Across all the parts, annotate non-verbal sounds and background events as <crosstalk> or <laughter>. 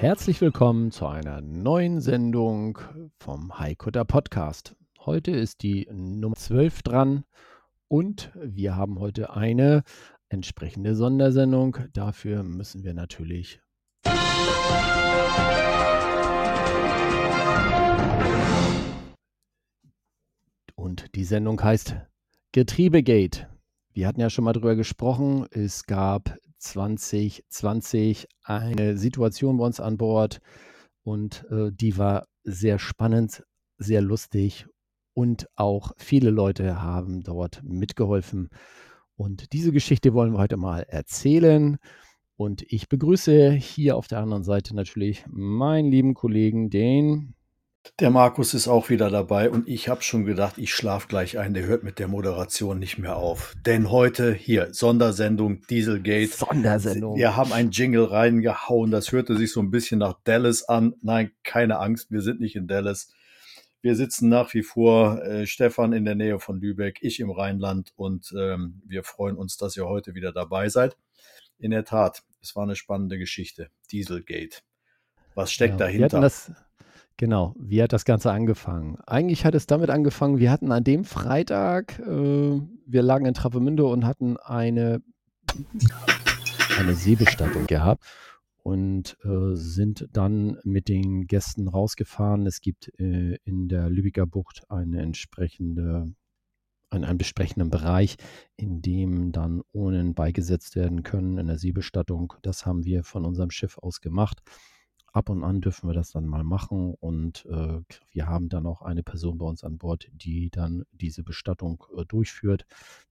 Herzlich willkommen zu einer neuen Sendung vom Haikutter Podcast. Heute ist die Nummer 12 dran und wir haben heute eine entsprechende Sondersendung. Dafür müssen wir natürlich und die Sendung heißt Getriebegate. Wir hatten ja schon mal drüber gesprochen. Es gab 2020 eine Situation bei uns an Bord und äh, die war sehr spannend, sehr lustig und auch viele Leute haben dort mitgeholfen. Und diese Geschichte wollen wir heute mal erzählen. Und ich begrüße hier auf der anderen Seite natürlich meinen lieben Kollegen, den der Markus ist auch wieder dabei und ich habe schon gedacht, ich schlafe gleich ein. Der hört mit der Moderation nicht mehr auf. Denn heute hier Sondersendung Dieselgate. Sondersendung. Wir haben einen Jingle reingehauen. Das hörte sich so ein bisschen nach Dallas an. Nein, keine Angst, wir sind nicht in Dallas. Wir sitzen nach wie vor, äh, Stefan in der Nähe von Lübeck, ich im Rheinland und ähm, wir freuen uns, dass ihr heute wieder dabei seid. In der Tat, es war eine spannende Geschichte. Dieselgate. Was steckt ja, dahinter? Genau, wie hat das Ganze angefangen? Eigentlich hat es damit angefangen, wir hatten an dem Freitag, äh, wir lagen in Travemünde und hatten eine, eine Seebestattung gehabt und äh, sind dann mit den Gästen rausgefahren. Es gibt äh, in der Lübecker Bucht eine entsprechende, einen, einen besprechenden Bereich, in dem dann Urnen beigesetzt werden können in der Seebestattung. Das haben wir von unserem Schiff aus gemacht ab und an dürfen wir das dann mal machen und äh, wir haben dann auch eine Person bei uns an Bord, die dann diese Bestattung äh, durchführt.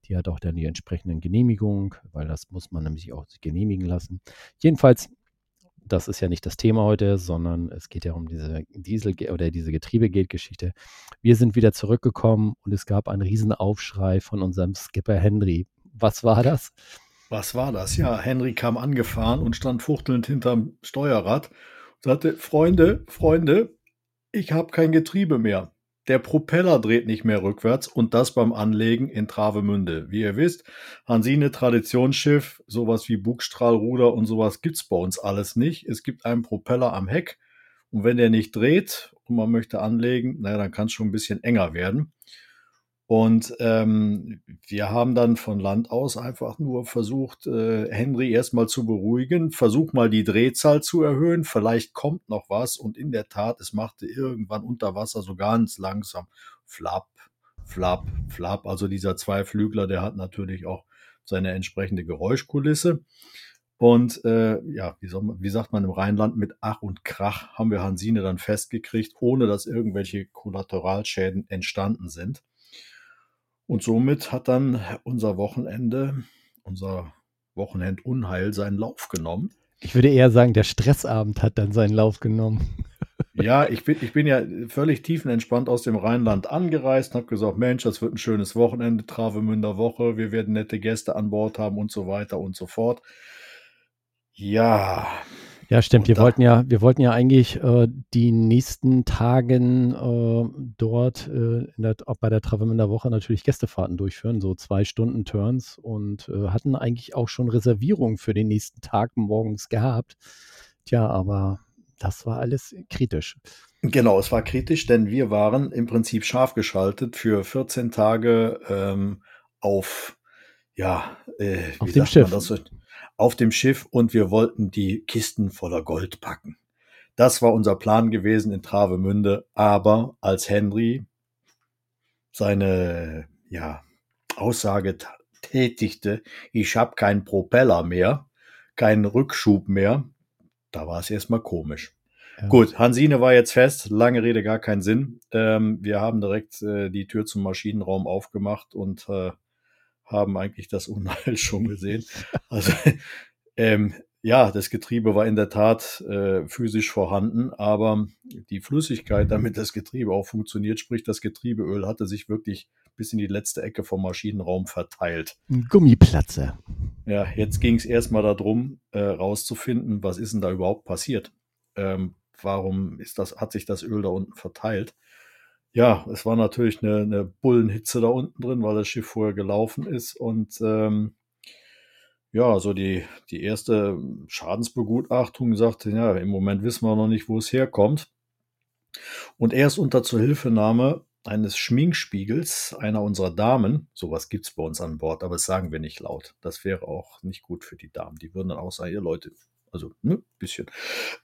Die hat auch dann die entsprechenden Genehmigungen, weil das muss man nämlich auch genehmigen lassen. Jedenfalls, das ist ja nicht das Thema heute, sondern es geht ja um diese Diesel- oder diese Getriebegate-Geschichte. Wir sind wieder zurückgekommen und es gab einen riesen Aufschrei von unserem Skipper Henry. Was war das? Was war das? Ja, Henry kam angefahren und stand fuchtelnd hinterm Steuerrad sagte, Freunde, Freunde, ich habe kein Getriebe mehr. Der Propeller dreht nicht mehr rückwärts und das beim Anlegen in Travemünde. Wie ihr wisst, Hansine Traditionsschiff, sowas wie Bugstrahlruder und sowas gibt's bei uns alles nicht. Es gibt einen Propeller am Heck und wenn der nicht dreht und man möchte anlegen, naja, dann kann es schon ein bisschen enger werden. Und ähm, wir haben dann von Land aus einfach nur versucht, äh, Henry erstmal zu beruhigen, versuch mal die Drehzahl zu erhöhen, vielleicht kommt noch was. Und in der Tat, es machte irgendwann unter Wasser so ganz langsam flap, flap, flap. Also dieser Zweiflügler, der hat natürlich auch seine entsprechende Geräuschkulisse. Und äh, ja, wie, soll man, wie sagt man im Rheinland, mit Ach und Krach haben wir Hansine dann festgekriegt, ohne dass irgendwelche Kollateralschäden entstanden sind. Und somit hat dann unser Wochenende, unser Wochenendunheil seinen Lauf genommen. Ich würde eher sagen, der Stressabend hat dann seinen Lauf genommen. <laughs> Ja, ich bin, ich bin ja völlig tiefenentspannt aus dem Rheinland angereist, habe gesagt, Mensch, das wird ein schönes Wochenende, Travemünder Woche, wir werden nette Gäste an Bord haben und so weiter und so fort. Ja, ja, stimmt. Wir wollten ja, wir wollten ja eigentlich äh, die nächsten Tagen äh, dort äh, der, auch bei der Travemünder Woche natürlich Gästefahrten durchführen, so zwei Stunden Turns und äh, hatten eigentlich auch schon Reservierungen für den nächsten Tag morgens gehabt. Tja, aber das war alles kritisch. Genau, es war kritisch, denn wir waren im Prinzip scharf geschaltet für 14 Tage ähm, auf, ja, äh, auf dem Schiff. So? Auf dem Schiff und wir wollten die Kisten voller Gold packen. Das war unser Plan gewesen in Travemünde, aber als Henry seine ja, Aussage tätigte, ich habe keinen Propeller mehr, keinen Rückschub mehr, da war es erstmal komisch. Ja. Gut, Hansine war jetzt fest, lange Rede, gar keinen Sinn. Ähm, wir haben direkt äh, die Tür zum Maschinenraum aufgemacht und äh, haben eigentlich das Unheil <laughs> schon gesehen. Also ähm, ja, das Getriebe war in der Tat äh, physisch vorhanden, aber die Flüssigkeit, damit das Getriebe auch funktioniert, sprich das Getriebeöl, hatte sich wirklich bis in die letzte Ecke vom Maschinenraum verteilt. Ein Gummiplatze. Ja, jetzt ging es erstmal darum, äh, rauszufinden, was ist denn da überhaupt passiert? Ähm, warum ist das, hat sich das Öl da unten verteilt? Ja, es war natürlich eine, eine Bullenhitze da unten drin, weil das Schiff vorher gelaufen ist und ähm, ja, so die, die erste Schadensbegutachtung sagte, ja, im Moment wissen wir noch nicht, wo es herkommt. Und erst unter Zuhilfenahme eines Schminkspiegels einer unserer Damen, sowas gibt es bei uns an Bord, aber das sagen wir nicht laut. Das wäre auch nicht gut für die Damen. Die würden dann auch sagen, ihr Leute, also ne, bisschen,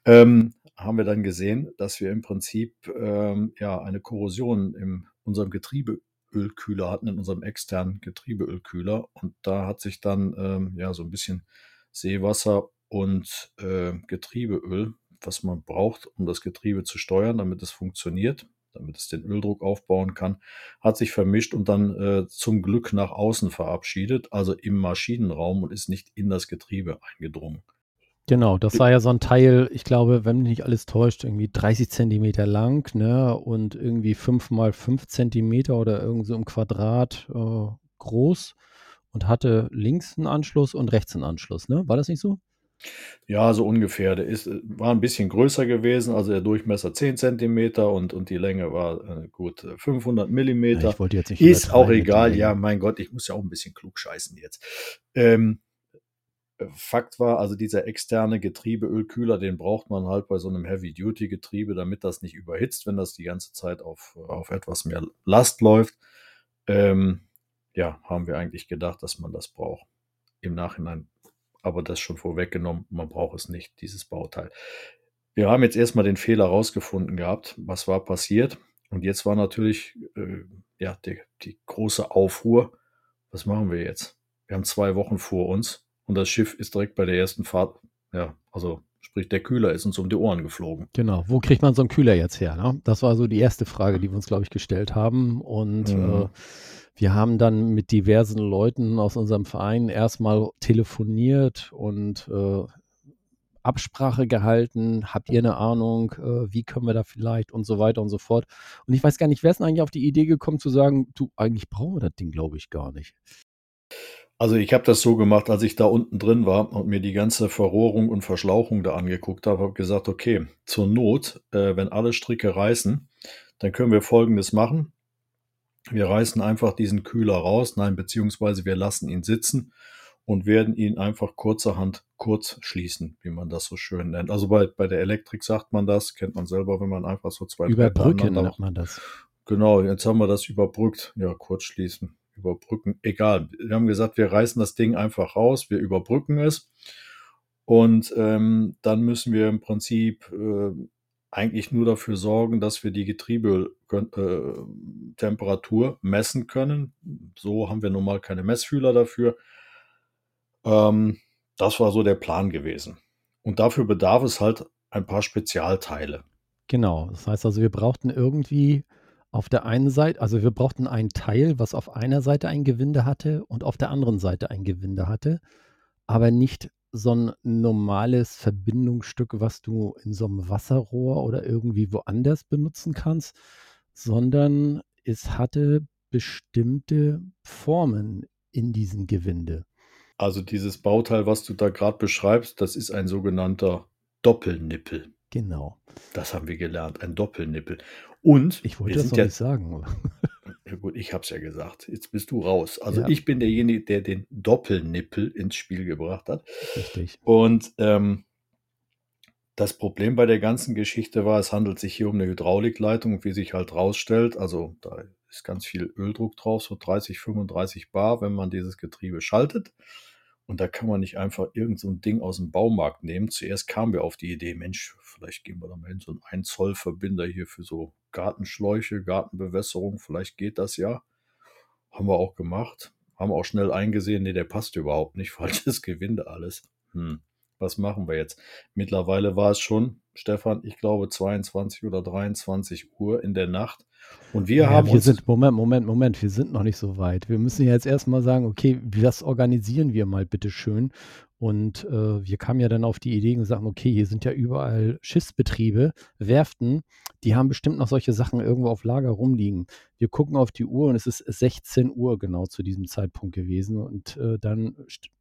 ähm, haben wir dann gesehen, dass wir im Prinzip ähm, ja eine Korrosion in unserem Getriebe Ölkühler hatten, in unserem externen Getriebeölkühler. Und da hat sich dann ähm, ja so ein bisschen Seewasser und äh, Getriebeöl, was man braucht, um das Getriebe zu steuern, damit es funktioniert, damit es den Öldruck aufbauen kann, hat sich vermischt und dann äh, zum Glück nach außen verabschiedet, also im Maschinenraum und ist nicht in das Getriebe eingedrungen. Genau, das war ja so ein Teil, ich glaube, wenn mich nicht alles täuscht, irgendwie 30 Zentimeter lang, ne, und irgendwie 5 mal 5 Zentimeter oder irgendwie so im Quadrat äh, groß und hatte links einen Anschluss und rechts einen Anschluss, ne? War das nicht so? Ja, so ungefähr. Der ist, war ein bisschen größer gewesen, also der Durchmesser 10 Zentimeter und, und die Länge war äh, gut 500 Millimeter. Ja, ich wollte jetzt nicht ist auch egal, ja, mein Gott, ich muss ja auch ein bisschen klug scheißen jetzt. Ähm, Fakt war, also dieser externe Getriebeölkühler, den braucht man halt bei so einem Heavy-Duty-Getriebe, damit das nicht überhitzt, wenn das die ganze Zeit auf, auf etwas mehr Last läuft. Ähm, ja, haben wir eigentlich gedacht, dass man das braucht. Im Nachhinein aber das schon vorweggenommen, man braucht es nicht, dieses Bauteil. Wir haben jetzt erstmal den Fehler rausgefunden gehabt, was war passiert. Und jetzt war natürlich äh, ja, die, die große Aufruhr. Was machen wir jetzt? Wir haben zwei Wochen vor uns und das Schiff ist direkt bei der ersten Fahrt, ja, also sprich, der Kühler ist uns um die Ohren geflogen. Genau, wo kriegt man so einen Kühler jetzt her? Ne? Das war so die erste Frage, die wir uns, glaube ich, gestellt haben. Und Mhm. äh, wir haben dann mit diversen Leuten aus unserem Verein erstmal telefoniert und äh, Absprache gehalten. Habt ihr eine Ahnung, äh, wie können wir da vielleicht und so weiter und so fort. Und ich weiß gar nicht, wer ist denn eigentlich auf die Idee gekommen zu sagen, du, eigentlich brauchen wir das Ding, glaube ich, gar nicht. Also ich habe das so gemacht, als ich da unten drin war und mir die ganze Verrohrung und Verschlauchung da angeguckt habe, habe gesagt, okay, zur Not, äh, wenn alle Stricke reißen, dann können wir Folgendes machen. Wir reißen einfach diesen Kühler raus, nein, beziehungsweise wir lassen ihn sitzen und werden ihn einfach kurzerhand kurz schließen, wie man das so schön nennt. Also bei, bei der Elektrik sagt man das, kennt man selber, wenn man einfach so zwei Überbrücken nennt man das. Genau, jetzt haben wir das überbrückt. Ja, kurz schließen, überbrücken. Egal. Wir haben gesagt, wir reißen das Ding einfach raus, wir überbrücken es. Und ähm, dann müssen wir im Prinzip äh, eigentlich nur dafür sorgen, dass wir die Getriebetemperatur messen können. So haben wir nun mal keine Messfühler dafür. Ähm, das war so der Plan gewesen. Und dafür bedarf es halt ein paar Spezialteile. Genau, das heißt also, wir brauchten irgendwie auf der einen Seite, also wir brauchten ein Teil, was auf einer Seite ein Gewinde hatte und auf der anderen Seite ein Gewinde hatte, aber nicht so ein normales Verbindungsstück, was du in so einem Wasserrohr oder irgendwie woanders benutzen kannst, sondern es hatte bestimmte Formen in diesem Gewinde. Also dieses Bauteil, was du da gerade beschreibst, das ist ein sogenannter Doppelnippel. Genau. Das haben wir gelernt, ein Doppelnippel. Und Ich wollte das noch ja, nicht sagen. ja gut, ich habe es ja gesagt. Jetzt bist du raus. Also Ja. ich bin derjenige, der den Doppelnippel ins Spiel gebracht hat. Richtig. Und ähm, das Problem bei der ganzen Geschichte war, es handelt sich hier um eine Hydraulikleitung, wie sich halt rausstellt. Also da ist ganz viel Öldruck drauf, so 30, 35 Bar, wenn man dieses Getriebe schaltet. Und da kann man nicht einfach irgend so ein Ding aus dem Baumarkt nehmen. Zuerst kamen wir auf die Idee, Mensch, vielleicht gehen wir da mal hin, so einen 1 Zoll Verbinder hier für so Gartenschläuche, Gartenbewässerung, vielleicht geht das ja. Haben wir auch gemacht. Haben auch schnell eingesehen, nee, der passt überhaupt nicht. <laughs> Falsches Gewinde alles. Hm, was machen wir jetzt? Mittlerweile war es schon, Stefan, ich glaube 22 oder 23 Uhr in der Nacht. Und wir Ja, haben wir uns sind, Moment, Moment, Moment, wir sind noch nicht so weit. Wir müssen ja jetzt erstmal sagen, okay, das organisieren wir mal bitte schön. Und äh, wir kamen ja dann auf die Idee und sagten, okay, hier sind ja überall Schiffsbetriebe, Werften, die haben bestimmt noch solche Sachen irgendwo auf Lager rumliegen. Wir gucken auf die Uhr und es ist 16 Uhr genau zu diesem Zeitpunkt gewesen. Und äh, dann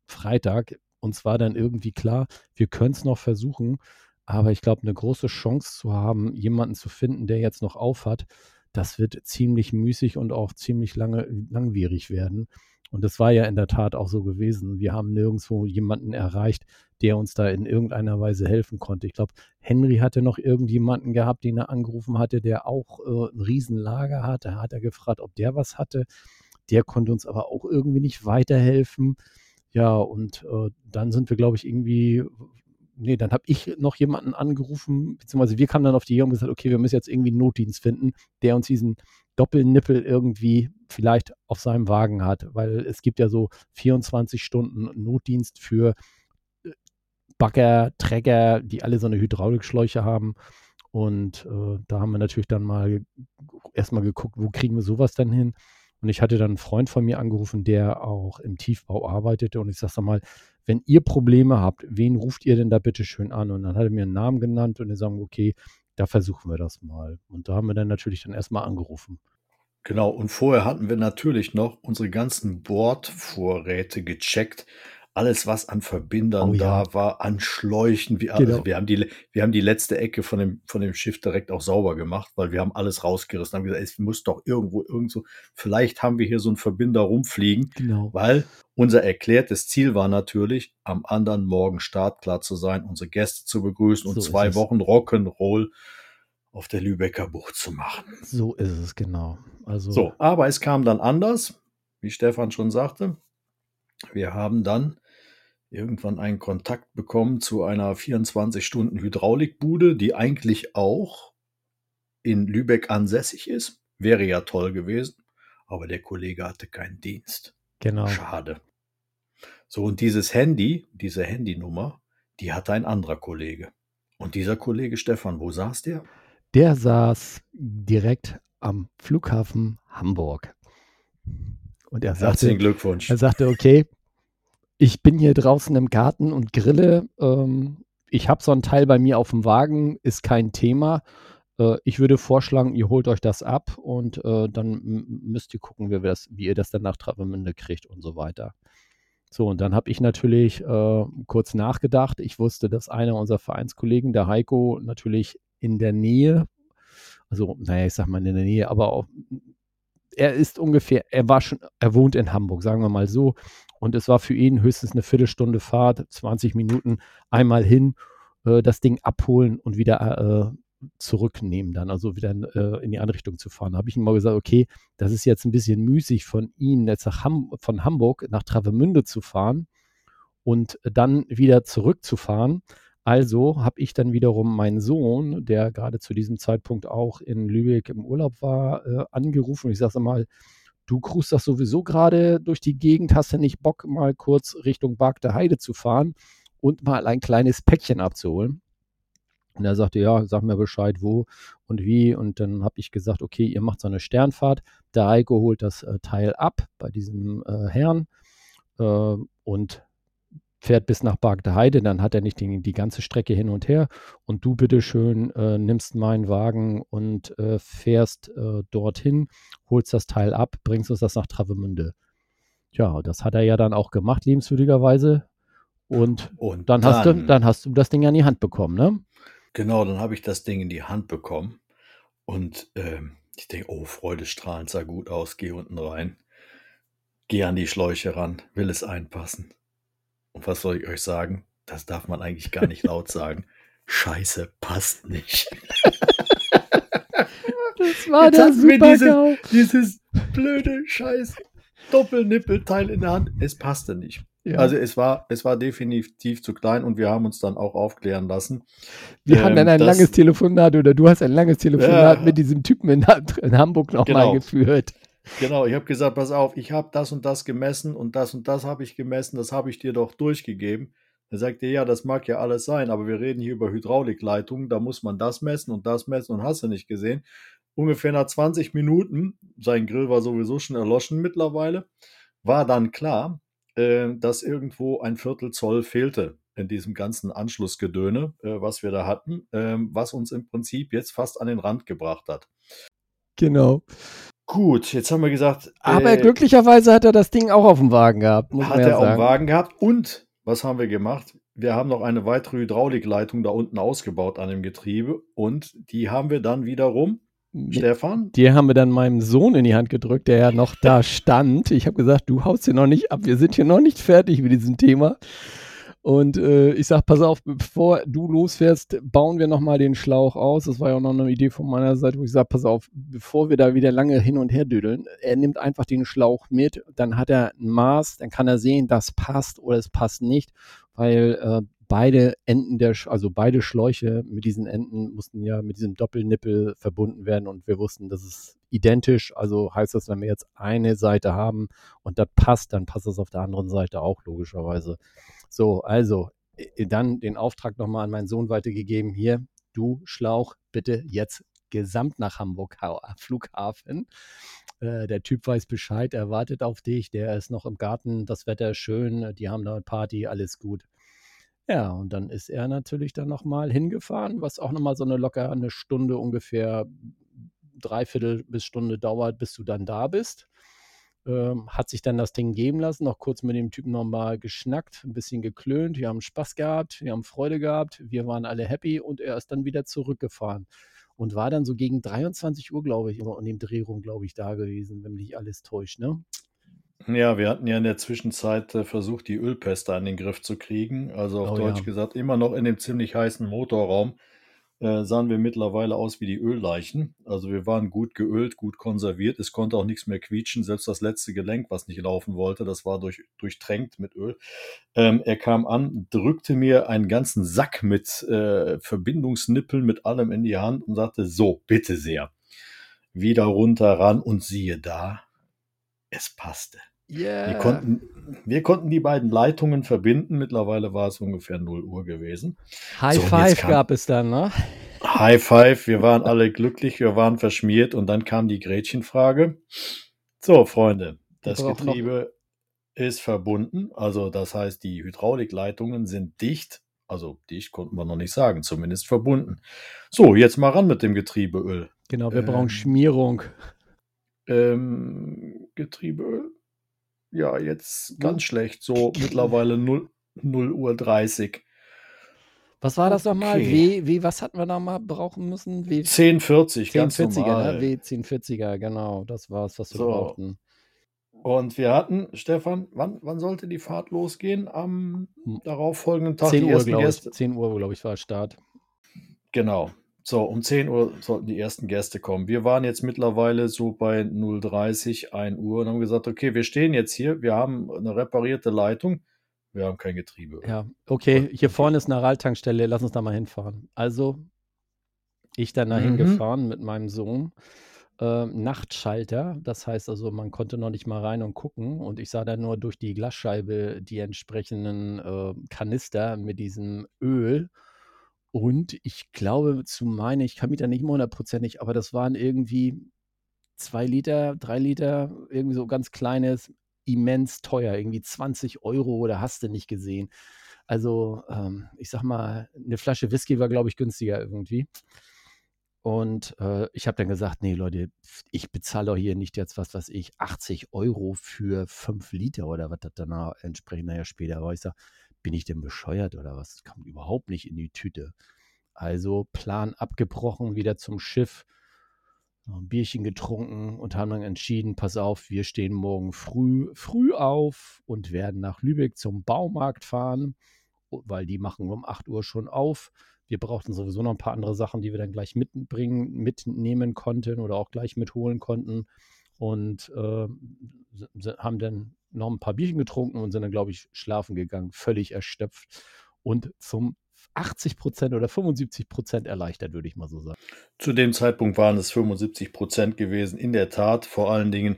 Freitag, uns war dann irgendwie klar, wir können es noch versuchen, aber ich glaube, eine große Chance zu haben, jemanden zu finden, der jetzt noch aufhat, das wird ziemlich müßig und auch ziemlich lange, langwierig werden. Und das war ja in der Tat auch so gewesen. Wir haben nirgendwo jemanden erreicht, der uns da in irgendeiner Weise helfen konnte. Ich glaube, Henry hatte noch irgendjemanden gehabt, den er angerufen hatte, der auch äh, ein Riesenlager hatte. Da hat er gefragt, ob der was hatte. Der konnte uns aber auch irgendwie nicht weiterhelfen. Ja, und äh, dann sind wir, glaube ich, irgendwie nee, dann habe ich noch jemanden angerufen, beziehungsweise wir kamen dann auf die Idee und gesagt, okay, wir müssen jetzt irgendwie einen Notdienst finden, der uns diesen Doppelnippel irgendwie vielleicht auf seinem Wagen hat, weil es gibt ja so 24 Stunden Notdienst für äh, Bagger, Träger, die alle so eine Hydraulikschläuche haben. Und äh, da haben wir natürlich dann mal erstmal geguckt, wo kriegen wir sowas dann hin? Und ich hatte dann einen Freund von mir angerufen, der auch im Tiefbau arbeitete. Und ich sage mal, wenn ihr Probleme habt, wen ruft ihr denn da bitte schön an? Und dann hat er mir einen Namen genannt und wir sagen, okay, da versuchen wir das mal. Und da haben wir dann natürlich dann erstmal angerufen. Genau, und vorher hatten wir natürlich noch unsere ganzen Bordvorräte gecheckt, alles, was an Verbindern Oh ja. da war, an Schläuchen. Wir, Genau. also wir, haben die, wir haben die letzte Ecke von dem, von dem Schiff direkt auch sauber gemacht, weil wir haben alles rausgerissen. Haben gesagt, es muss doch irgendwo, irgendwo, vielleicht haben wir hier so einen Verbinder rumfliegen, Genau. weil unser erklärtes Ziel war natürlich, am anderen Morgen startklar zu sein, unsere Gäste zu begrüßen und So ist zwei. Wochen Rock'n'Roll auf der Lübecker Bucht zu machen. So ist es, genau. Also, So, aber es kam dann anders, wie Stefan schon sagte. Wir haben dann irgendwann einen Kontakt bekommen zu einer 24-Stunden-Hydraulikbude, die eigentlich auch in Lübeck ansässig ist. Wäre ja toll gewesen, aber der Kollege hatte keinen Dienst. genau. Schade. So, und dieses Handy, diese Handynummer, die hatte ein anderer Kollege. Und dieser Kollege Stefan, wo saß der? Der saß direkt am Flughafen Hamburg. Und er sagte, Herzlichen Glückwunsch. Er sagte, okay, ich bin hier draußen im Garten und grille. Ähm, ich habe so ein Teil bei mir auf dem Wagen, ist kein Thema. Äh, ich würde vorschlagen, ihr holt euch das ab und äh, dann müsst ihr gucken, wie, das, wie ihr das dann nach Travemünde kriegt und so weiter. So, und dann habe ich natürlich äh, kurz nachgedacht. Ich wusste, dass einer unserer Vereinskollegen, der Heiko, natürlich in der Nähe, also, naja, ich sag mal in der Nähe, aber auch, er ist ungefähr, er war schon, er wohnt in Hamburg, sagen wir mal so. Und es war für ihn höchstens eine Viertelstunde Fahrt, 20 Minuten, einmal hin, äh, das Ding abholen und wieder äh, zurücknehmen dann, also wieder äh, in die andere Richtung zu fahren. Da habe ich ihm mal gesagt, okay, das ist jetzt ein bisschen müßig von ihm, jetzt Ham von Hamburg nach Travemünde zu fahren und dann wieder zurückzufahren. Also habe ich dann wiederum meinen Sohn, der gerade zu diesem Zeitpunkt auch in Lübeck im Urlaub war, äh, angerufen. Ich sage mal, du cruist das sowieso gerade durch die Gegend, hast du nicht Bock, mal kurz Richtung Barkter Heide zu fahren und mal ein kleines Päckchen abzuholen? Und er sagte, ja, sag mir Bescheid, wo und wie. Und dann habe ich gesagt, okay, ihr macht so eine Sternfahrt. Der Heiko holt das äh, Teil ab bei diesem äh, Herrn äh, und fährt bis nach Barkter Heide. Dann hat er nicht die, die ganze Strecke hin und her. Und du bitteschön äh, nimmst meinen Wagen und äh, fährst äh, dorthin, holst das Teil ab, bringst uns das nach Travemünde. Ja, das hat er ja dann auch gemacht, liebenswürdigerweise. Und Und dann, hast du, dann hast du das Ding an die Hand bekommen, ne? Genau, dann habe ich das Ding in die Hand bekommen und ähm, ich denke, oh, freudestrahlend sah gut aus, geh unten rein, geh an die Schläuche ran, will es einpassen. Und was soll ich euch sagen? Das darf man eigentlich gar nicht laut sagen. <laughs> Scheiße, passt nicht. <laughs> Das war Jetzt der wir Super-GAU. Dieses blöde Scheiß Doppelnippelteil in der Hand. Es passte nicht. Ja. Also es war, es war definitiv zu klein und wir haben uns dann auch aufklären lassen. Wir haben dann ähm, ein langes Telefonat oder du hast ein langes Telefonat Ja. mit diesem Typen in, in Hamburg nochmal Genau. geführt. Genau, ich habe gesagt, pass auf, ich habe das und das gemessen und das und das habe ich gemessen, das habe ich dir doch durchgegeben. Er sagte, ja, das mag ja alles sein, aber wir reden hier über Hydraulikleitungen, da muss man das messen und das messen und hast du nicht gesehen. Ungefähr nach 20 Minuten, sein Grill war sowieso schon erloschen mittlerweile, war dann klar, äh, dass irgendwo ein Viertel Zoll fehlte in diesem ganzen Anschlussgedöne, äh, was wir da hatten, ähm, was uns im Prinzip jetzt fast an den Rand gebracht hat. Genau. Gut, jetzt haben wir gesagt, Aber äh, glücklicherweise hat er das Ding auch auf dem Wagen gehabt, hat er auch einen sagen. Wagen gehabt und was haben wir gemacht? Wir haben noch eine weitere Hydraulikleitung da unten ausgebaut an dem Getriebe und die haben wir dann wiederum, Stefan, Die haben wir dann meinem Sohn in die Hand gedrückt, der ja noch da stand. Ich habe gesagt, du haust hier noch nicht ab, wir sind hier noch nicht fertig mit diesem Thema. Und äh, ich sag, pass auf, bevor du losfährst, bauen wir nochmal den Schlauch aus. Das war ja auch noch eine Idee von meiner Seite, wo ich sage, pass auf, bevor wir da wieder lange hin und her düdeln, er nimmt einfach den Schlauch mit, dann hat er ein Maß, dann kann er sehen, das passt oder es passt nicht, weil äh, beide Enden der, also beide Schläuche mit diesen Enden mussten ja mit diesem Doppelnippel verbunden werden und wir wussten, das ist identisch. Also heißt das, wenn wir jetzt eine Seite haben und das passt, dann passt das auf der anderen Seite auch logischerweise. So, also äh, dann den Auftrag nochmal an meinen Sohn weitergegeben. Hier, du Schlauch, bitte jetzt gesamt nach Hamburg Flughafen. Äh, der Typ weiß Bescheid, er wartet auf dich, der ist noch im Garten, das Wetter schön, die haben da Party, alles gut. Ja, und dann ist er natürlich dann nochmal hingefahren, was auch nochmal so eine locker eine Stunde ungefähr, dreiviertel bis Stunde dauert, bis du dann da bist. Ähm, hat sich dann das Ding geben lassen, noch kurz mit dem Typen nochmal geschnackt, ein bisschen geklönt, wir haben Spaß gehabt, wir haben Freude gehabt, wir waren alle happy und er ist dann wieder zurückgefahren und war dann so gegen 23 Uhr, glaube ich, in dem Dreh rum, glaube ich, da gewesen, wenn mich alles täuscht, ne? Ja, wir hatten ja in der Zwischenzeit äh, versucht, die Ölpeste an den Griff zu kriegen. Also auf Oh Deutsch ja. gesagt, immer noch in dem ziemlich heißen Motorraum äh, sahen wir mittlerweile aus wie die Ölleichen. Also wir waren gut geölt, gut konserviert. Es konnte auch nichts mehr quietschen. Selbst das letzte Gelenk, was nicht laufen wollte, das war durch, durchtränkt mit Öl. Ähm, er kam an, drückte mir einen ganzen Sack mit äh, Verbindungsnippeln, mit allem in die Hand und sagte, so, bitte sehr. Wieder runter ran und siehe da, es passte. Yeah. Wir konnten, wir konnten die beiden Leitungen verbinden. Mittlerweile war es ungefähr 0 Uhr gewesen. High So, Five kam- gab es dann, ne? High five, wir waren alle glücklich, wir waren verschmiert und dann kam die Gretchenfrage. So, Freunde, das Getriebe ist verbunden. Also, das heißt, die Hydraulikleitungen sind dicht. Also, dicht konnten wir noch nicht sagen, zumindest verbunden. So, jetzt mal ran mit dem Getriebeöl. Genau, wir Ähm, brauchen Schmierung. Ähm, Getriebeöl. Ja, jetzt ganz schlecht. So mittlerweile <clears throat> 0, 0 Uhr 30. Was war das nochmal? okay. W, W, was hatten wir nochmal brauchen müssen? W, 1040, ganz 1040er, normal. ne? W, 1040er, genau. Das war's, was wir So. brauchten. Und wir hatten, Stefan, wann, wann sollte die Fahrt losgehen? Am Hm. darauffolgenden Tag 10 die Uhr, glaube ich. Gäste. 10 Uhr, glaube ich, war Start. Genau. So, um 10 Uhr sollten die ersten Gäste kommen. Wir waren jetzt mittlerweile so bei 0.30, 1 Uhr und haben gesagt, okay, wir stehen jetzt hier, wir haben eine reparierte Leitung, wir haben kein Getriebe. Ja, okay, hier vorne ist eine Ralltankstelle, lass uns da mal hinfahren. Also, ich dann dahin Mhm. gefahren mit meinem Sohn. Ähm, Nachtschalter, das heißt also, man konnte noch nicht mal rein und gucken und ich sah dann nur durch die Glasscheibe die entsprechenden äh, Kanister mit diesem Öl. Und ich glaube zu meinen, ich kann mich da nicht mehr hundertprozentig, aber das waren irgendwie zwei Liter, drei Liter, irgendwie so ganz kleines, immens teuer, irgendwie 20 Euro oder hast du nicht gesehen. Also, ähm, ich sag mal, eine Flasche Whisky war, glaube ich, günstiger irgendwie. Und äh, ich habe dann gesagt, nee, Leute, ich bezahle hier nicht jetzt was, was ich, 80 Euro für 5 Liter oder was das danach entsprechend nachher später war. Ich sage, bin ich denn bescheuert oder was? Das kommt überhaupt nicht in die Tüte. Also Plan abgebrochen, wieder zum Schiff, ein Bierchen getrunken und haben dann entschieden, pass auf, wir stehen morgen früh, früh auf und werden nach Lübeck zum Baumarkt fahren, weil die machen um 8 Uhr schon auf. Wir brauchten sowieso noch ein paar andere Sachen, die wir dann gleich mitbringen, mitnehmen konnten oder auch gleich mitholen konnten. Und äh, haben dann noch ein paar Bierchen getrunken und sind dann, glaube ich, schlafen gegangen, völlig erschöpft und zum 80 Prozent oder 75 Prozent erleichtert, würde ich mal so sagen. Zu dem Zeitpunkt waren es 75 Prozent gewesen. In der Tat, vor allen Dingen,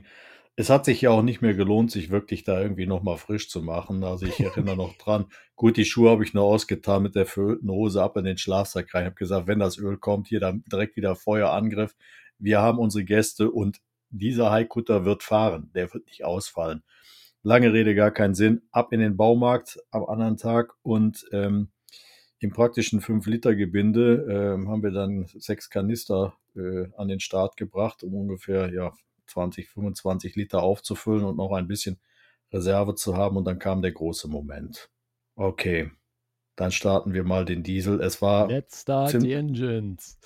es hat sich ja auch nicht mehr gelohnt, sich wirklich da irgendwie nochmal frisch zu machen. Also ich erinnere noch <laughs> dran. Gut, die Schuhe habe ich nur ausgetan mit der verölten Hose ab in den Schlafsack rein. Ich habe gesagt, wenn das Öl kommt, hier dann direkt wieder Feuerangriff. Wir haben unsere Gäste und dieser Haikutter wird fahren. Der wird nicht ausfallen. Lange Rede, gar keinen Sinn. Ab in den Baumarkt am anderen Tag und ähm, im praktischen 5-Liter-Gebinde äh, haben wir dann sechs Kanister äh, an den Start gebracht, um ungefähr ja, 20, 25 Liter aufzufüllen und noch ein bisschen Reserve zu haben. Und dann kam der große Moment. Okay, dann starten wir mal den Diesel. Es war. Let's start the engines.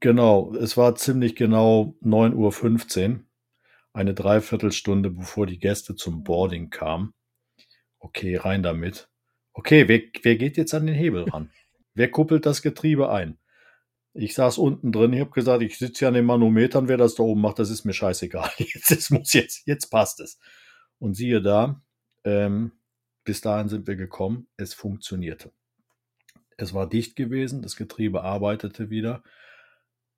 Genau, es war ziemlich genau 9.15 Uhr. Eine Dreiviertelstunde bevor die Gäste zum Boarding kamen. Okay, rein damit. Okay, wer, wer geht jetzt an den Hebel ran? wer kuppelt das Getriebe ein? Ich saß unten drin, ich habe gesagt, ich sitze ja an den Manometern, wer das da oben macht, das ist mir scheißegal. <laughs> Jetzt, jetzt muss jetzt, jetzt passt es. Und siehe da, ähm, bis dahin sind wir gekommen, es funktionierte. Es war dicht gewesen, das Getriebe arbeitete wieder.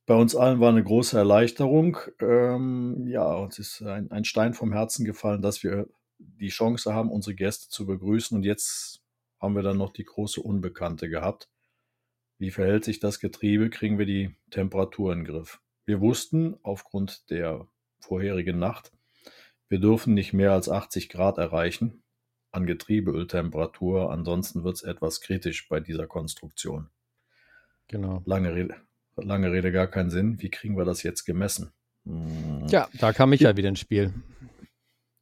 Bei uns allen war eine große Erleichterung. Ähm, ja, uns ist ein, ein Stein vom Herzen gefallen, dass wir die Chance haben, unsere Gäste zu begrüßen. Und jetzt haben wir dann noch die große Unbekannte gehabt. Wie verhält sich das Getriebe? Kriegen wir die Temperatur in den Griff? Wir wussten aufgrund der vorherigen Nacht, wir dürfen nicht mehr als 80 Grad erreichen an Getriebeöltemperatur. Ansonsten wird es etwas kritisch bei dieser Konstruktion. Genau. Lange Rede, lange Rede, gar keinen Sinn. Wie kriegen wir das jetzt gemessen? Hm. Ja, da kam ich ja wieder ins Spiel.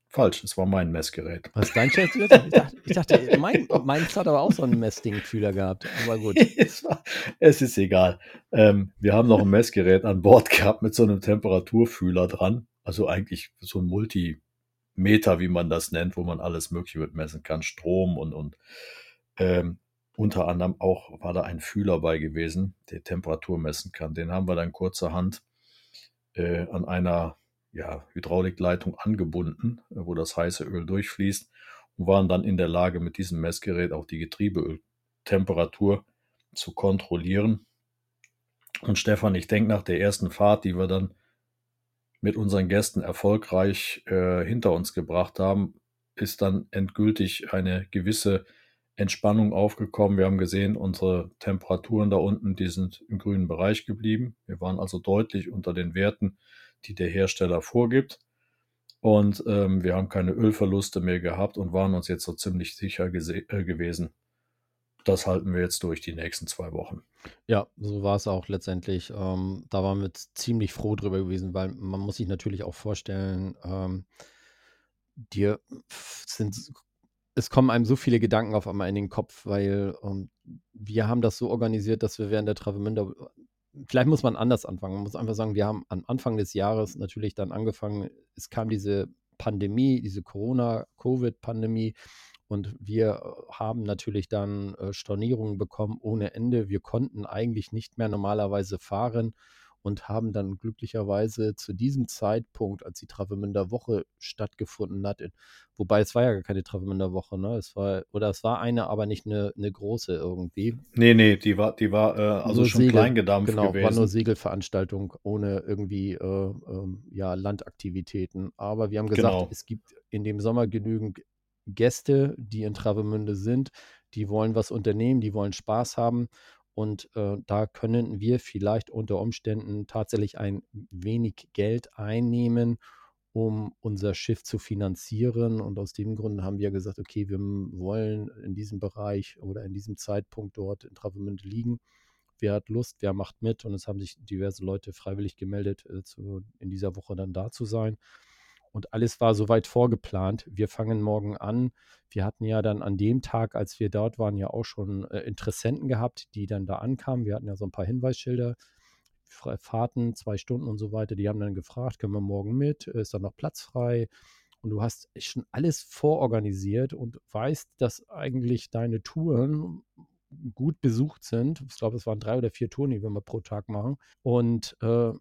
Falsch, es war mein Messgerät. Was dein Schätzwert? <laughs> Ich dachte, ich dachte mein, meins hat aber auch so einen Messding-Fühler gehabt. Aber gut. <laughs> es, war, es, ist egal. Ähm, wir haben noch ein Messgerät an Bord gehabt mit so einem Temperaturfühler dran. Also eigentlich so ein Multimeter, wie man das nennt, wo man alles Mögliche mit messen kann. Strom und, und ähm, unter anderem auch war da ein Fühler bei gewesen, der Temperatur messen kann. Den haben wir dann kurzerhand äh, an einer ja, Hydraulikleitung angebunden, äh, wo das heiße Öl durchfließt und waren dann in der Lage, mit diesem Messgerät auch die Getriebeöltemperatur zu kontrollieren. Und Stefan, ich denke, nach der ersten Fahrt, die wir dann mit unseren Gästen erfolgreich äh, hinter uns gebracht haben, ist dann endgültig eine gewisse Entspannung aufgekommen. Wir haben gesehen, unsere Temperaturen da unten, die sind im grünen Bereich geblieben. Wir waren also deutlich unter den Werten, die der Hersteller vorgibt. Und ähm, wir haben keine Ölverluste mehr gehabt und waren uns jetzt so ziemlich sicher äh, gewesen. Das halten wir jetzt durch die nächsten zwei Wochen. Ja, so war es auch letztendlich. Ähm, da waren wir ziemlich froh drüber gewesen, weil man muss sich natürlich auch vorstellen, ähm, dir sind, es kommen einem so viele Gedanken auf einmal in den Kopf, weil ähm, wir haben das so organisiert, dass wir während der Travemünde vielleicht muss man anders anfangen. Man muss einfach sagen, wir haben am Anfang des Jahres natürlich dann angefangen, es kam diese Pandemie, diese Corona-Covid-Pandemie und wir äh, haben natürlich dann äh, Stornierungen bekommen ohne Ende. Wir konnten eigentlich nicht mehr normalerweise fahren und haben dann glücklicherweise zu diesem Zeitpunkt, als die Travemünder Woche stattgefunden hat, wobei es war ja gar keine Travemünder Woche, ne? Es war, oder es war eine, aber nicht eine, eine große irgendwie. Nee, nee, die war, die war äh, also nur schon Segel, kleingedampft genau, gewesen. war nur Segelveranstaltung ohne irgendwie äh, äh, ja, Landaktivitäten. Aber wir haben gesagt, genau. es gibt in dem Sommer genügend Gäste, die in Travemünde sind, die wollen was unternehmen, die wollen Spaß haben und äh, da können wir vielleicht unter Umständen tatsächlich ein wenig Geld einnehmen, um unser Schiff zu finanzieren. Und aus dem Grund haben wir gesagt, okay, wir wollen in diesem Bereich oder in diesem Zeitpunkt dort in Travemünde liegen. Wer hat Lust, wer macht mit? Und es haben sich diverse Leute freiwillig gemeldet, äh, zu, in dieser Woche dann da zu sein. Und alles war soweit vorgeplant. Wir fangen morgen an. Wir hatten ja dann an dem Tag, als wir dort waren, ja auch schon äh, Interessenten gehabt, die dann da ankamen. Wir hatten ja so ein paar Hinweisschilder, Fahrten, zwei Stunden und so weiter. Die haben dann gefragt, können wir morgen mit? Ist da noch Platz frei? Und du hast schon alles vororganisiert und weißt, dass eigentlich deine Touren gut besucht sind. Ich glaube, es waren drei oder vier Touren, die wir mal pro Tag machen. Und äh,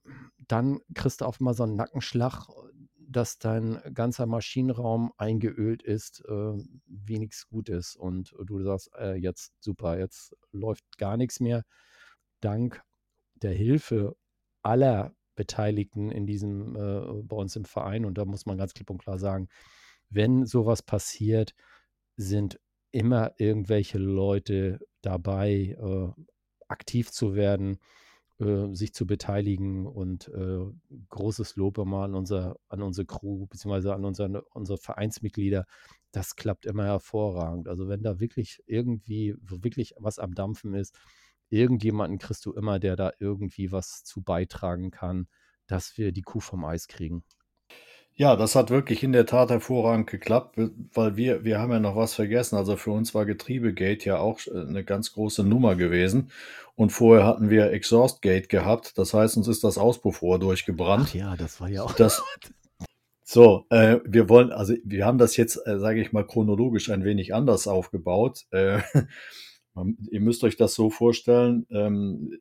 dann kriegst du auf mal so einen Nackenschlag dass dein ganzer Maschinenraum eingeölt ist, äh, wie gut ist. Und du sagst, äh, jetzt super, jetzt läuft gar nichts mehr. Dank der Hilfe aller Beteiligten in diesem, äh, bei uns im Verein. Und da muss man ganz klipp und klar sagen, wenn sowas passiert, sind immer irgendwelche Leute dabei, äh, aktiv zu werden äh, sich zu beteiligen und äh, großes Lob immer an, unser, an unsere Crew beziehungsweise an unsere, unsere Vereinsmitglieder. Das klappt immer hervorragend. Also wenn da wirklich irgendwie, wirklich was am Dampfen ist, irgendjemanden kriegst du immer, der da irgendwie was zu beitragen kann, dass wir die Kuh vom Eis kriegen. Ja, das hat wirklich in der Tat hervorragend geklappt, weil wir, wir haben ja noch was vergessen. Also für uns war Getriebegate ja auch äh, eine ganz große Nummer gewesen. Und vorher hatten wir Exhaustgate gehabt. Das heißt, uns ist das Auspuffrohr durchgebrannt. Ach ja, das war ja auch. Das, <laughs> so, äh, wir wollen, also wir haben das jetzt, äh, sage ich mal, chronologisch ein wenig anders aufgebaut. Äh, <laughs> ihr müsst euch das so vorstellen. Ähm,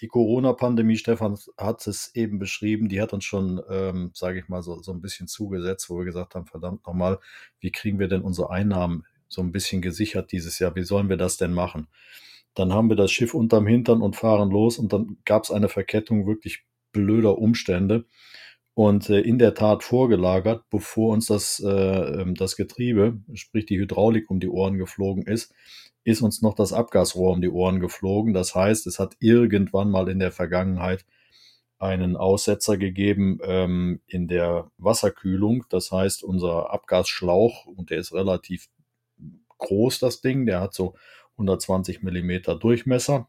die Corona-Pandemie, Stefan hat es eben beschrieben, die hat uns schon, ähm, sage ich mal, so, so ein bisschen zugesetzt, wo wir gesagt haben, verdammt nochmal, wie kriegen wir denn unsere Einnahmen so ein bisschen gesichert dieses Jahr? Wie sollen wir das denn machen? Dann haben wir das Schiff unterm Hintern und fahren los und dann gab es eine Verkettung wirklich blöder Umstände und äh, in der Tat vorgelagert, bevor uns das, äh, ähm, das Getriebe, sprich die Hydraulik um die Ohren geflogen ist, ist uns noch das Abgasrohr um die Ohren geflogen. Das heißt, es hat irgendwann mal in der Vergangenheit einen Aussetzer gegeben ähm, in der Wasserkühlung. Das heißt, unser Abgasschlauch, und der ist relativ groß, das Ding, der hat so 120 Millimeter Durchmesser.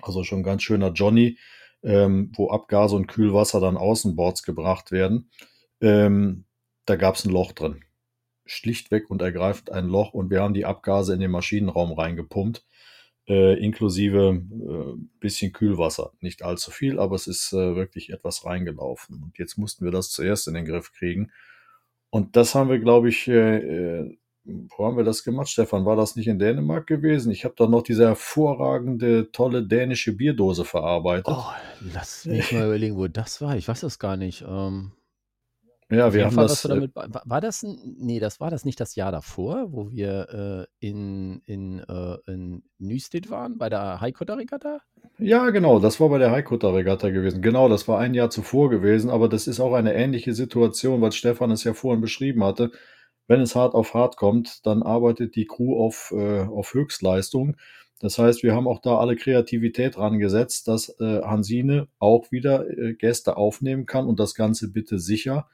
Also schon ganz schöner Johnny, ähm, wo Abgase und Kühlwasser dann außenbords gebracht werden. Ähm, da gab es ein Loch drin schlichtweg und ergreifend ein Loch und wir haben die Abgase in den Maschinenraum reingepumpt, äh, inklusive äh, bisschen Kühlwasser. Nicht allzu viel, aber es ist äh, wirklich etwas reingelaufen. Und jetzt mussten wir das zuerst in den Griff kriegen. Und das haben wir, glaube ich, äh, äh, wo haben wir das gemacht, Stefan? War das nicht in Dänemark gewesen? Ich habe da noch diese hervorragende, tolle dänische Bierdose verarbeitet. Oh, lass mich mal überlegen, wo das war. Ich weiß das gar nicht. Ähm, ja, wir haben Fall, das. was wir damit, war, das, ein- nee, das war das nicht das Jahr davor, wo wir äh, in, in, äh, in Nüstedt waren, bei der Haikutter-Regatta? Ja, genau, das war bei der Haikutter-Regatta gewesen. Genau, das war ein Jahr zuvor gewesen, aber das ist auch eine ähnliche Situation, weil Stefan es ja vorhin beschrieben hatte. Wenn es hart auf hart kommt, dann arbeitet die Crew auf, äh, auf Höchstleistung. Das heißt, wir haben auch da alle Kreativität rangesetzt, dass äh, Hansine auch wieder äh, Gäste aufnehmen kann und das Ganze bitte sicher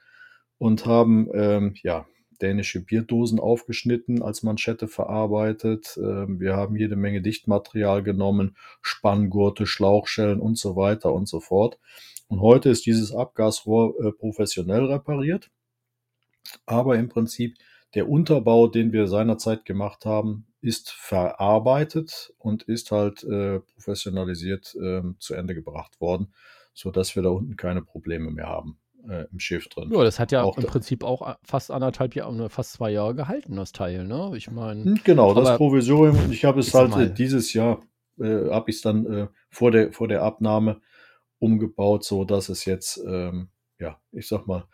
und haben ähm, ja, dänische Bierdosen aufgeschnitten, als Manschette verarbeitet. Ähm, wir haben jede Menge Dichtmaterial genommen, Spanngurte, Schlauchschellen und so weiter und so fort. Und heute ist dieses Abgasrohr äh, professionell repariert. Aber im Prinzip der Unterbau, den wir seinerzeit gemacht haben, ist verarbeitet und ist halt äh, professionalisiert äh, zu Ende gebracht worden, sodass wir da unten keine Probleme mehr haben äh, im Schiff drin. Ja, das hat ja Auch im Prinzip auch fast anderthalb Jahre, fast zwei Jahre gehalten, das Teil, ne? Ich meine, Hm, Genau, das Provisorium. Ich habe es halt mal- äh, dieses Jahr, äh, habe ich es dann äh, vor, der, vor der Abnahme umgebaut, so dass es jetzt, ähm, ja, ich sag mal,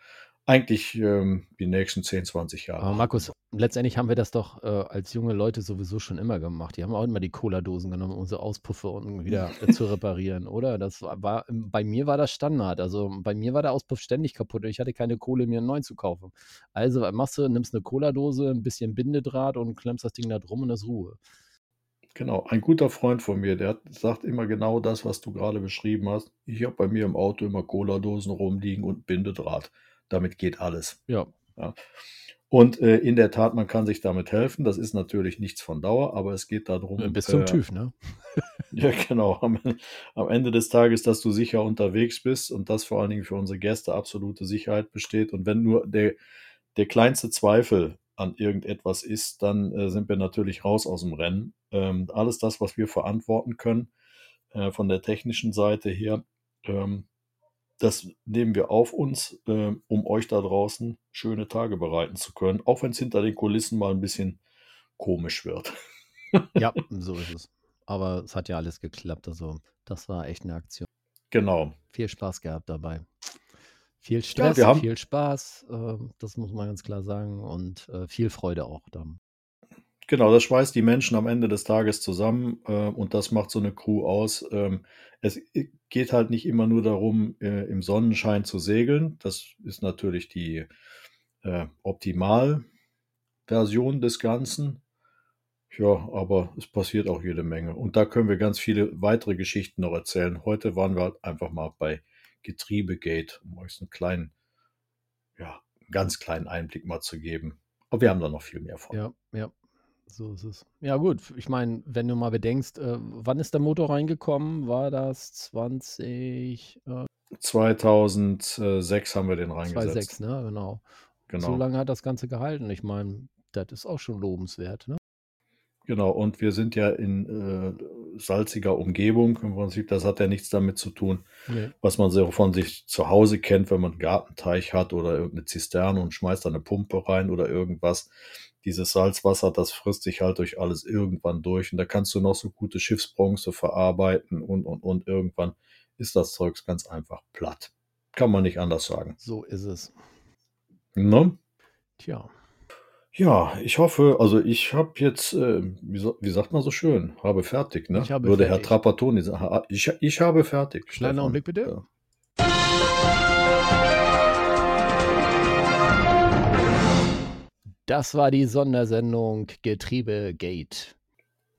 eigentlich ähm, die nächsten 10, 20 Jahre. aber Markus, letztendlich haben wir das doch äh, als junge Leute sowieso schon immer gemacht. Die haben auch immer die Cola-Dosen genommen, um unsere Auspuffe unten wieder zu reparieren, oder? Das war, war, bei mir war das Standard. Also bei mir war der Auspuff ständig kaputt und ich hatte keine Kohle, mir einen neuen zu kaufen. Also machst du, nimmst eine Cola-Dose, ein bisschen Bindedraht und klemmst das Ding da drum und ist Ruhe. Genau, ein guter Freund von mir, der sagt immer genau das, was du gerade beschrieben hast. Ich habe bei mir im Auto immer Cola-Dosen rumliegen und Bindedraht. Damit geht alles. Ja, Und äh, in der Tat, man kann sich damit helfen. Das ist natürlich nichts von Dauer, aber es geht darum, bis zum äh, TÜV, ne? <laughs> Ja, genau. Am, am Ende des Tages, dass du sicher unterwegs bist und das vor allen Dingen für unsere Gäste absolute Sicherheit besteht. Und wenn nur der, der kleinste Zweifel an irgendetwas ist, dann äh, sind wir natürlich raus aus dem Rennen. Ähm, alles das, was wir verantworten können, äh, von der technischen Seite her, ähm, das nehmen wir auf uns, äh, um euch da draußen schöne Tage bereiten zu können, auch wenn es hinter den Kulissen mal ein bisschen komisch wird. <laughs> Ja, so ist es. Aber es hat ja alles geklappt. Also, das war echt eine Aktion. Genau. Viel Spaß gehabt dabei. Viel Stress, haben- viel Spaß, äh, das muss man ganz klar sagen. Und äh, viel Freude auch dann. Genau, das schweißt die Menschen am Ende des Tages zusammen äh, und das macht so eine Crew aus. Ähm, es geht halt nicht immer nur darum, äh, im Sonnenschein zu segeln. Das ist natürlich die äh, Optimalversion des Ganzen. Ja, aber es passiert auch jede Menge. Und da können wir ganz viele weitere Geschichten noch erzählen. Heute waren wir halt einfach mal bei Getriebegate, um euch einen kleinen, ja, einen ganz kleinen Einblick mal zu geben. Aber wir haben da noch viel mehr von. Ja, ja. So ist es. Ja, gut. Ich meine, wenn du mal bedenkst, äh, wann ist der Motor reingekommen? War das 20, äh, 2006 haben wir den 2006, reingesetzt. ne? Genau. So Genau. lange hat das Ganze gehalten. Ich meine, das ist auch schon lobenswert, ne? Genau, und wir sind ja in äh, salziger Umgebung im Prinzip. Das hat ja nichts damit zu tun, Nee. was man so von sich zu Hause kennt, wenn man einen Gartenteich hat oder irgendeine Zisterne und schmeißt da eine Pumpe rein oder irgendwas. Dieses Salzwasser, das frisst sich halt durch alles irgendwann durch. Und da kannst du noch so gute Schiffsbronze verarbeiten und, und, und irgendwann ist das Zeugs ganz einfach platt. Kann man nicht anders sagen. So ist es. Ne? Tja. Ja, ich hoffe, also ich habe jetzt, äh, wie, sa- wie sagt man so schön, habe fertig, ne? Ich habe Würde Herr fertig. Trapattoni sagen. Ich, ich habe fertig. Kleiner. Augenblick bitte. Ja. Das war die Sondersendung Getriebegate.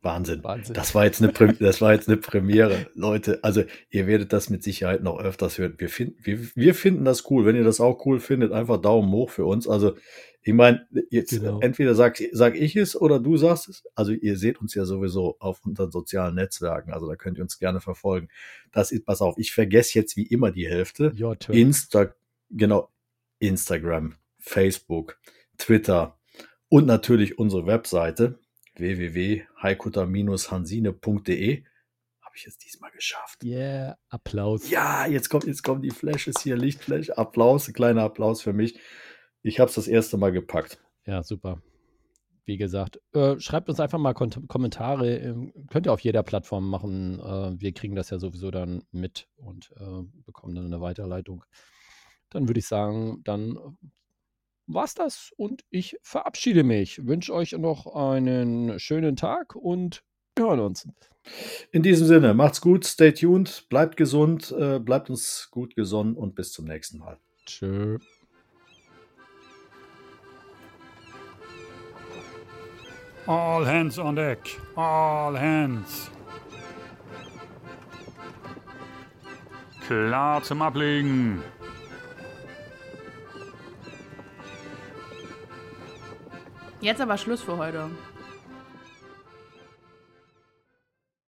Wahnsinn. Wahnsinn. Das war jetzt eine, Prem- <laughs> das war jetzt eine Premiere, Leute. Also ihr werdet das mit Sicherheit noch öfters hören. Wir finden, wir, wir finden das cool. Wenn ihr das auch cool findet, einfach Daumen hoch für uns. Also ich meine, jetzt Genau. entweder sag, sag ich es oder du sagst es. Also ihr seht uns ja sowieso auf unseren sozialen Netzwerken. Also da könnt ihr uns gerne verfolgen. Das ist, pass auf, ich vergesse jetzt wie immer die Hälfte. Your turn. Insta, genau, Instagram, Facebook, Twitter und natürlich unsere Webseite www.heikutter-hansine.de. Habe ich es diesmal geschafft. yeah, Applaus. Ja, jetzt kommt, jetzt kommen die Flashes hier, Lichtflash, Applaus, ein kleiner Applaus für mich. Ich habe es das erste Mal gepackt. Ja, super. Wie gesagt, äh, schreibt uns einfach mal Kont Kommentare. Ähm, könnt ihr auf jeder Plattform machen. Äh, wir kriegen das ja sowieso dann mit und äh, bekommen dann eine Weiterleitung. Dann würde ich sagen, dann war's das und ich verabschiede mich. Wünsche euch noch einen schönen Tag und wir hören uns. In diesem Sinne, macht's gut, stay tuned, bleibt gesund, äh, bleibt uns gut gesonnen und bis zum nächsten Mal. Tschö. All hands on deck. All hands. Klar zum Ablegen. Jetzt aber Schluss für heute.